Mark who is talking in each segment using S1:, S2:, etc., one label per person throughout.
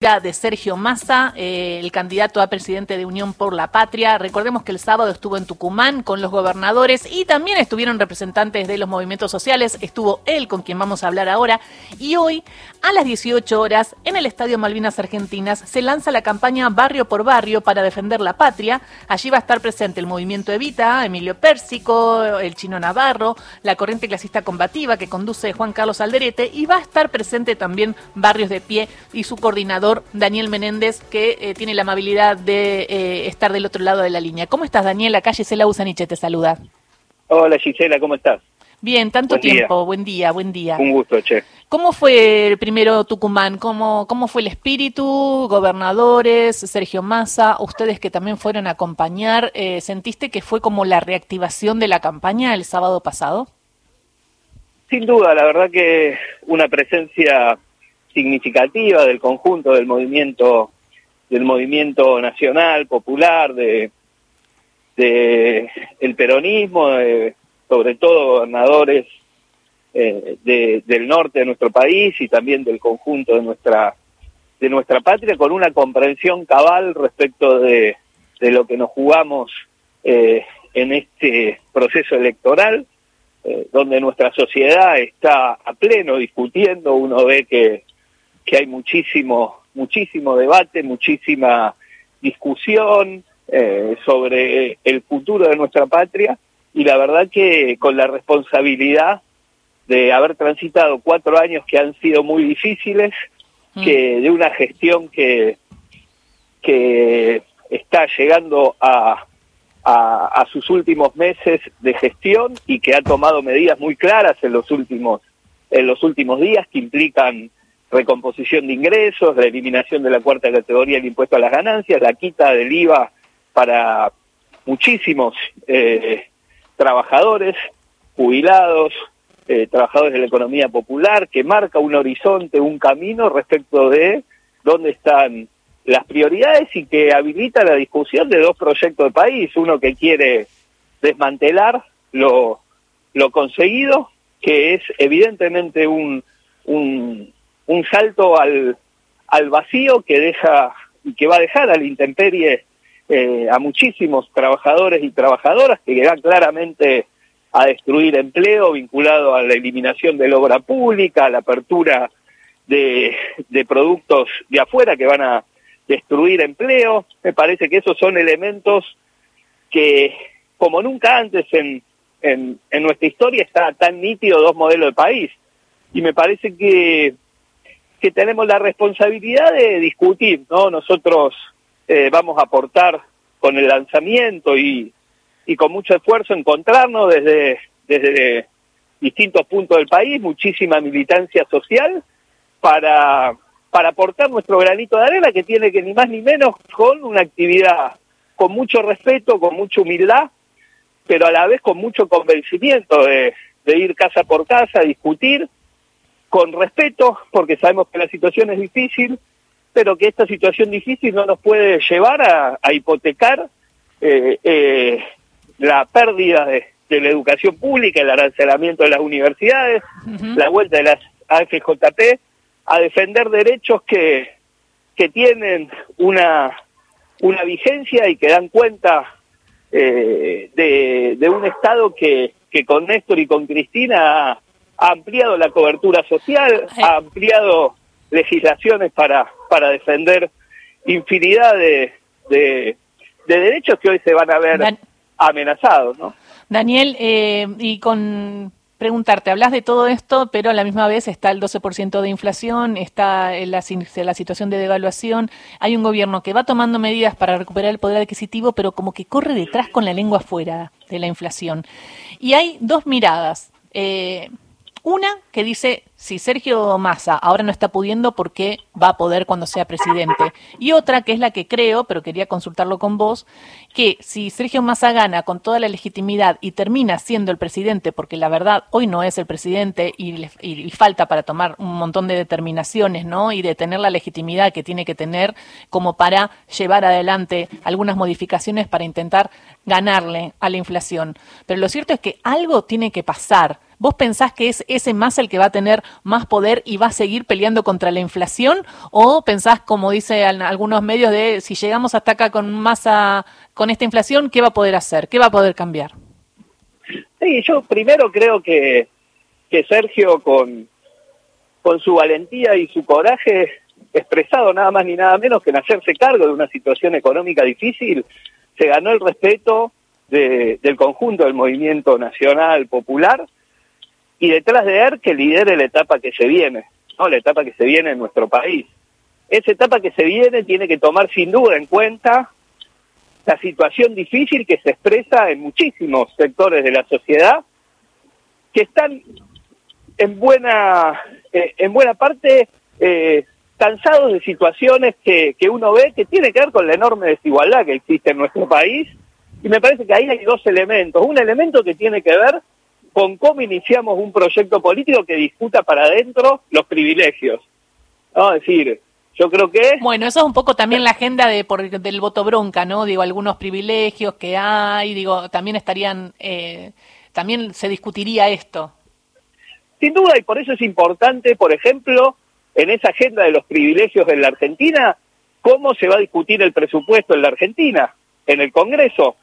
S1: de Sergio Massa, eh, el candidato a presidente de Unión por la Patria. Recordemos que el sábado estuvo en Tucumán con los gobernadores y también estuvieron representantes de los movimientos sociales. Estuvo él con quien vamos a hablar ahora. Y hoy, a las 18 horas, en el Estadio Malvinas Argentinas, se lanza la campaña Barrio por Barrio para defender la patria. Allí va a estar presente el movimiento Evita, Emilio Pérsico, el Chino Navarro, la corriente clasista combativa que conduce Juan Carlos Alderete y va a estar presente también Barrios de Pie y su coordinador Daniel Menéndez, que eh, tiene la amabilidad de eh, estar del otro lado de la línea. ¿Cómo estás, Daniel? La calle Cela Usaniche te saluda.
S2: Hola, Gisela, ¿cómo estás?
S1: Bien, tanto tiempo. Buen día, buen día.
S2: Un gusto, che.
S1: ¿Cómo fue el primero Tucumán? ¿Cómo, ¿Cómo fue el espíritu? Gobernadores, Sergio Massa, ustedes que también fueron a acompañar, eh, ¿sentiste que fue como la reactivación de la campaña el sábado pasado?
S2: Sin duda, la verdad que una presencia significativa del conjunto del movimiento del movimiento nacional popular de, de el peronismo sobre todo gobernadores eh, de, del norte de nuestro país y también del conjunto de nuestra de nuestra patria con una comprensión cabal respecto de, de lo que nos jugamos eh, en este proceso electoral eh, donde nuestra sociedad está a pleno discutiendo. Uno ve que que hay muchísimo, muchísimo debate, muchísima discusión eh, sobre el futuro de nuestra patria y la verdad que con la responsabilidad de haber transitado cuatro años que han sido muy difíciles, mm. que de una gestión que, que está llegando a, a, a, sus últimos meses de gestión y que ha tomado medidas muy claras en los últimos en los últimos días que implican recomposición de ingresos, la eliminación de la cuarta categoría del impuesto a las ganancias, la quita del IVA para muchísimos eh, trabajadores, jubilados, eh, trabajadores de la economía popular, que marca un horizonte, un camino respecto de dónde están las prioridades y que habilita la discusión de dos proyectos de país, uno que quiere desmantelar lo, lo conseguido, que es evidentemente un, un un salto al, al vacío que deja y que va a dejar a la intemperie eh, a muchísimos trabajadores y trabajadoras que van claramente a destruir empleo vinculado a la eliminación de la obra pública, a la apertura de, de productos de afuera que van a destruir empleo. Me parece que esos son elementos que, como nunca antes en, en, en nuestra historia, está tan nítido dos modelos de país. Y me parece que que tenemos la responsabilidad de discutir, ¿no? Nosotros eh, vamos a aportar con el lanzamiento y, y con mucho esfuerzo encontrarnos desde, desde distintos puntos del país, muchísima militancia social para, para aportar nuestro granito de arena que tiene que ni más ni menos con una actividad con mucho respeto, con mucha humildad, pero a la vez con mucho convencimiento de, de ir casa por casa, discutir con respeto, porque sabemos que la situación es difícil, pero que esta situación difícil no nos puede llevar a, hipotecar eh, eh, la pérdida de, la educación pública, el arancelamiento de las universidades, la vuelta de las AFJP, a defender derechos que, que tienen una, una vigencia y que dan cuenta eh, de, de un Estado que, que con Néstor y con Cristina ha ampliado la cobertura social, ha ampliado legislaciones para, para defender infinidad de, de, derechos que hoy se van a ver amenazados, ¿no?
S1: Daniel, eh, y con preguntarte, hablas de todo esto, pero a la misma vez está el 12% de inflación, está la, la situación de devaluación, hay un gobierno que va tomando medidas para recuperar el poder adquisitivo, pero como que corre detrás con la lengua fuera de la inflación. Y hay dos miradas. Eh, una que dice, si Sergio Massa ahora no está pudiendo, ¿por qué va a poder cuando sea presidente? Y otra que es la que creo, pero quería consultarlo con vos, que si Sergio Massa gana con toda la legitimidad y termina siendo el presidente, porque la verdad hoy no es el presidente y, y falta para tomar un montón de determinaciones, ¿no? Y de tener la legitimidad que tiene que tener como para llevar adelante algunas modificaciones para intentar ganarle a la inflación. Pero lo cierto es que algo tiene que pasar ¿vos pensás que es ese más el que va a tener más poder y va a seguir peleando contra la inflación? ¿O pensás, como dicen algunos medios, de si llegamos hasta acá con masa, con esta inflación, ¿qué va a poder hacer? ¿Qué va a poder cambiar?
S2: Sí, yo primero creo que, que Sergio con, con su valentía y su coraje expresado nada más ni nada menos que en hacerse cargo de una situación económica difícil, se ganó el respeto del conjunto del movimiento nacional popular y detrás de él que lidere la etapa que se viene, no la etapa que se viene en nuestro país. Esa etapa que se viene tiene que tomar sin duda en cuenta la situación difícil que se expresa en muchísimos sectores de la sociedad que están en buena eh, en buena parte eh, cansados de situaciones que, que uno ve que tiene que ver con la enorme desigualdad que existe en nuestro país. Y me parece que ahí hay dos elementos. Un elemento que tiene que ver con cómo iniciamos un proyecto político que discuta para adentro los privilegios. ¿No? Es decir, yo creo que...
S1: Bueno, eso es un poco también la agenda de por, del voto bronca, ¿no? Digo, algunos privilegios que hay, digo, también estarían, eh, también se discutiría esto.
S2: Sin duda, y por eso es importante, por ejemplo, en esa agenda de los privilegios en la Argentina, cómo se va a discutir el presupuesto en la Argentina, en el Congreso.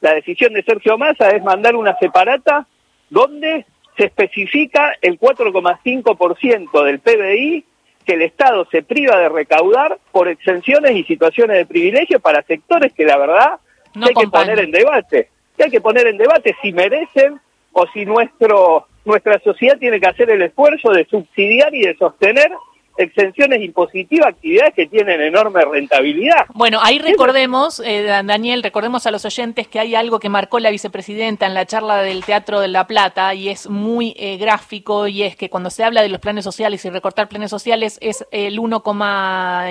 S2: La decisión de Sergio Massa es mandar una separata donde se especifica el 4,5% del PBI que el Estado se priva de recaudar por exenciones y situaciones de privilegio para sectores que la verdad hay que poner en debate. hay que poner en debate si merecen o si nuestro nuestra sociedad tiene que hacer el esfuerzo de subsidiar y de sostener exenciones impositivas, actividades que tienen enorme rentabilidad.
S1: Bueno, ahí recordemos, eh, Daniel, recordemos a los oyentes que hay algo que marcó la vicepresidenta en la charla del Teatro de La Plata y es muy eh, gráfico y es que cuando se habla de los planes sociales y recortar planes sociales es el 1,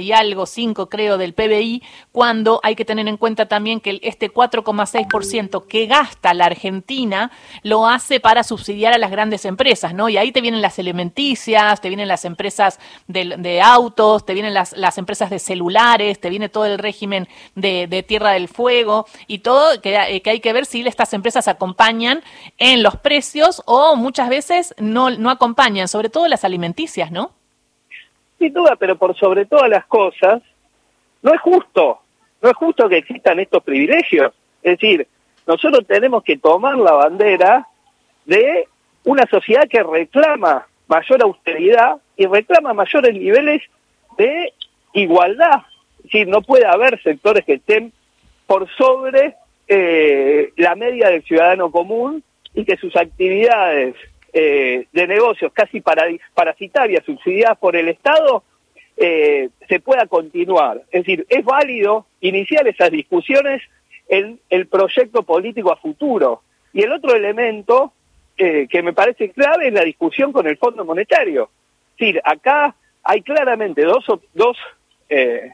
S1: y algo, 5 creo, del PBI, cuando hay que tener en cuenta también que este 4,6% que gasta la Argentina lo hace para subsidiar a las grandes empresas, ¿no? Y ahí te vienen las alimenticias, te vienen las empresas de, autos, te vienen las, las, empresas de celulares, te viene todo el régimen de, Tierra del Fuego y todo que, eh, que, hay que ver si estas empresas acompañan en los precios o muchas veces no, no acompañan, sobre todo las alimenticias, ¿no?
S2: Sin duda, pero por sobre todas las cosas, no es justo, no es justo que existan estos privilegios. Es decir, nosotros tenemos que tomar la bandera de una sociedad que reclama mayor austeridad y reclama mayores niveles de igualdad. Decir, no puede haber sectores que estén por sobre eh, la media del ciudadano común y que sus actividades eh, de negocios casi parasitarias, subsidiadas por el Estado, eh, se pueda continuar. Es decir, es válido iniciar esas discusiones en el proyecto político a futuro. Y el otro elemento que me parece clave es la discusión con el Fondo Monetario decir, acá hay claramente dos, dos eh,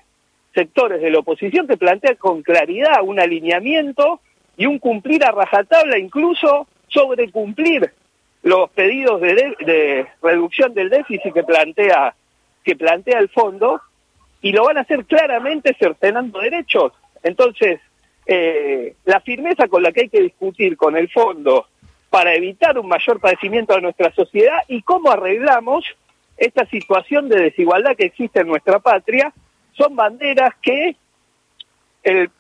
S2: sectores de la oposición que plantean con claridad un alineamiento y un cumplir a rajatabla, incluso sobre cumplir los pedidos de, reducción del déficit que plantea que plantea el fondo y lo van a hacer claramente cercenando derechos. Entonces, eh, la firmeza con la que hay que discutir con el fondo para evitar un mayor padecimiento de nuestra sociedad y cómo arreglamos esta situación de desigualdad que existe en nuestra patria son banderas que el,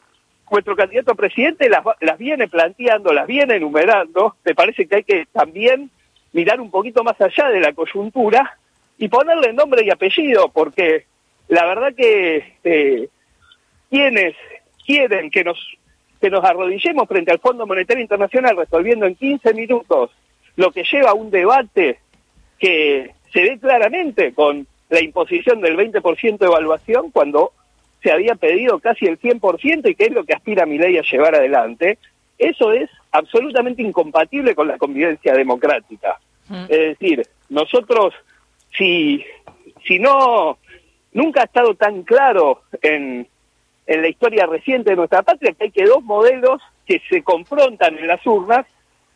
S2: nuestro candidato a presidente las, las viene planteando, las viene enumerando. Me parece que hay que también mirar un poquito más allá de la coyuntura y ponerle nombre y apellido, porque la verdad que eh, quienes quieren que nos que nos arrodillemos frente al Fondo Monetario Internacional resolviendo en 15 minutos lo que lleva a un debate que se ve claramente con la imposición del 20% de evaluación cuando se había pedido casi el 100% y que es lo que aspira mi ley a llevar adelante, eso es absolutamente incompatible con la convivencia democrática. Mm. Es decir, nosotros, si, si no, nunca ha estado tan claro en, en la historia reciente de nuestra patria que hay que dos modelos que se confrontan en las urnas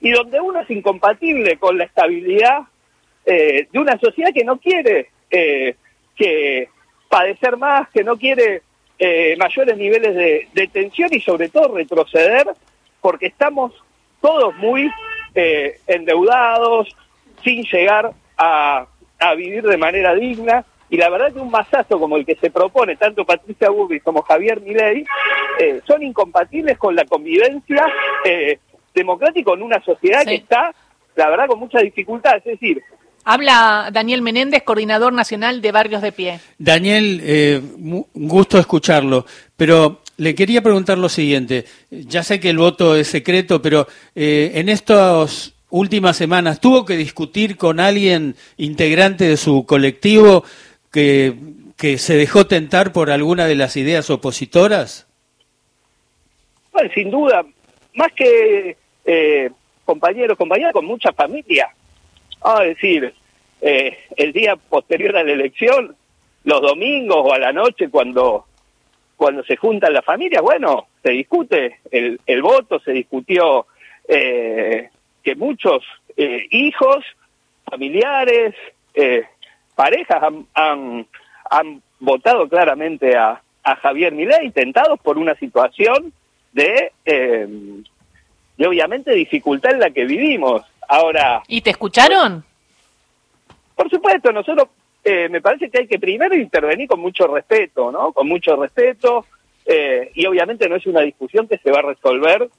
S2: y donde uno es incompatible con la estabilidad eh, de una sociedad que no quiere eh, que padecer más, que no quiere eh, mayores niveles de, tensión y sobre todo retroceder, porque estamos todos muy endeudados, sin llegar a vivir de manera digna y la verdad que un masazo como el que se propone tanto Patricia Burri como Javier Milei eh, son incompatibles con la convivencia eh, democrática en una sociedad que está, la verdad, con muchas dificultades. Es decir,
S1: Habla Daniel Menéndez, coordinador nacional de Barrios de Pie.
S3: Daniel, eh, un gusto escucharlo, pero le quería preguntar lo siguiente. Ya sé que el voto es secreto, pero eh, en estas últimas semanas, ¿tuvo que discutir con alguien integrante de su colectivo que, que se dejó tentar por alguna de las ideas opositoras?
S2: Bueno, sin duda, más que eh, compañeros, compañeras, con mucha familia. a decir, eh, el día posterior a la elección, los domingos o a la noche cuando cuando se juntan las familias, bueno, se discute el, el voto, se discutió eh, que muchos eh, hijos, familiares, parejas han, han, han, votado claramente a, a Javier Milei, tentados por una situación de, eh, de obviamente dificultad en la que vivimos. Ahora.
S1: ¿Y te escucharon?
S2: Por supuesto, nosotros eh, me parece que hay que primero intervenir con mucho respeto, ¿no? Con mucho respeto eh, y obviamente no es una discusión que se va a resolver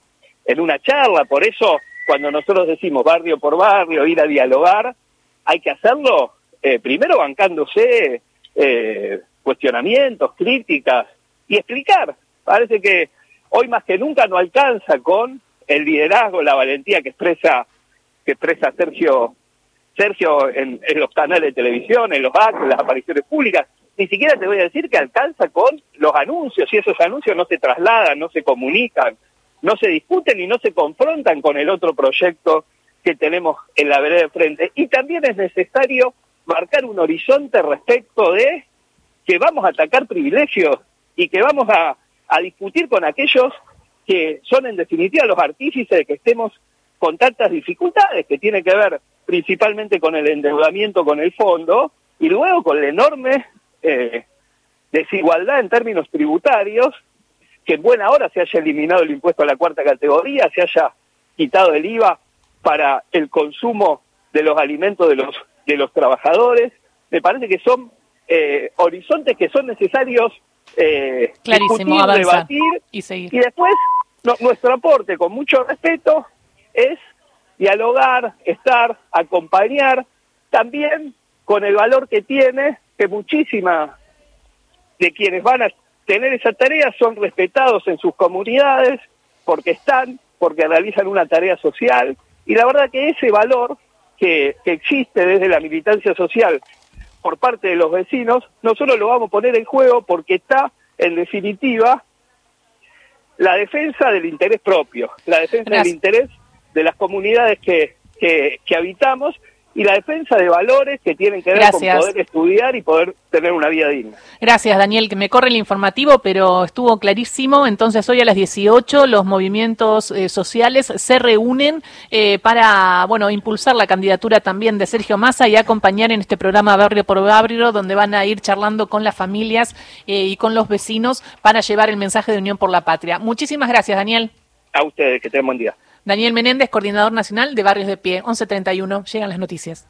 S2: en una charla. Por eso, cuando nosotros decimos barrio por barrio, ir a dialogar, hay que hacerlo eh, primero bancándose eh, cuestionamientos, críticas y explicar. Parece que hoy más que nunca no alcanza con el liderazgo, la valentía que expresa que expresa Sergio Sergio en, en, los canales de televisión, en los actos, en las apariciones públicas. Ni siquiera te voy a decir que alcanza con los anuncios y esos anuncios no se trasladan, no se comunican, no se discuten y no se confrontan con el otro proyecto que tenemos en la vereda de frente. Y también es necesario marcar un horizonte respecto de que vamos a atacar privilegios y que vamos a, a discutir con aquellos que son en definitiva los artífices de que estemos con tantas dificultades, que tiene que ver principalmente con el endeudamiento con el fondo y luego con la enorme eh, desigualdad en términos tributarios, que en buena hora se haya eliminado el impuesto a la cuarta categoría, se haya quitado el IVA para el consumo de los alimentos de los de los trabajadores. Me parece que son eh, horizontes que son necesarios eh,
S1: Clarísimo,
S2: discutir, debatir
S1: y seguir.
S2: y después no, nuestro aporte, con mucho respeto, es dialogar, estar, acompañar, también con el valor que tiene que muchísimas de quienes van a tener esa tarea son respetados en sus comunidades porque están, porque realizan una tarea social y la verdad que ese valor que, que existe desde la militancia social por parte de los vecinos, nosotros lo vamos a poner en juego porque está, en definitiva, la defensa del interés propio, la defensa
S1: Gracias.
S2: del interés de las comunidades que, que, que, habitamos y la defensa de valores que tienen que ver
S1: Gracias.
S2: con poder estudiar y poder tener una vida digna.
S1: Gracias, Daniel, que me corre el informativo, pero estuvo clarísimo. Entonces, hoy a las 18 los movimientos eh, sociales se reúnen eh, para, bueno, impulsar la candidatura también de Sergio Massa y acompañar en este programa Barrio por Barrio, donde van a ir charlando con las familias eh, y con los vecinos para llevar el mensaje de Unión por la Patria. Muchísimas gracias, Daniel.
S2: A ustedes, que tengan buen día.
S1: Daniel Menéndez, coordinador nacional de Barrios de Pie, 1131. Llegan las noticias.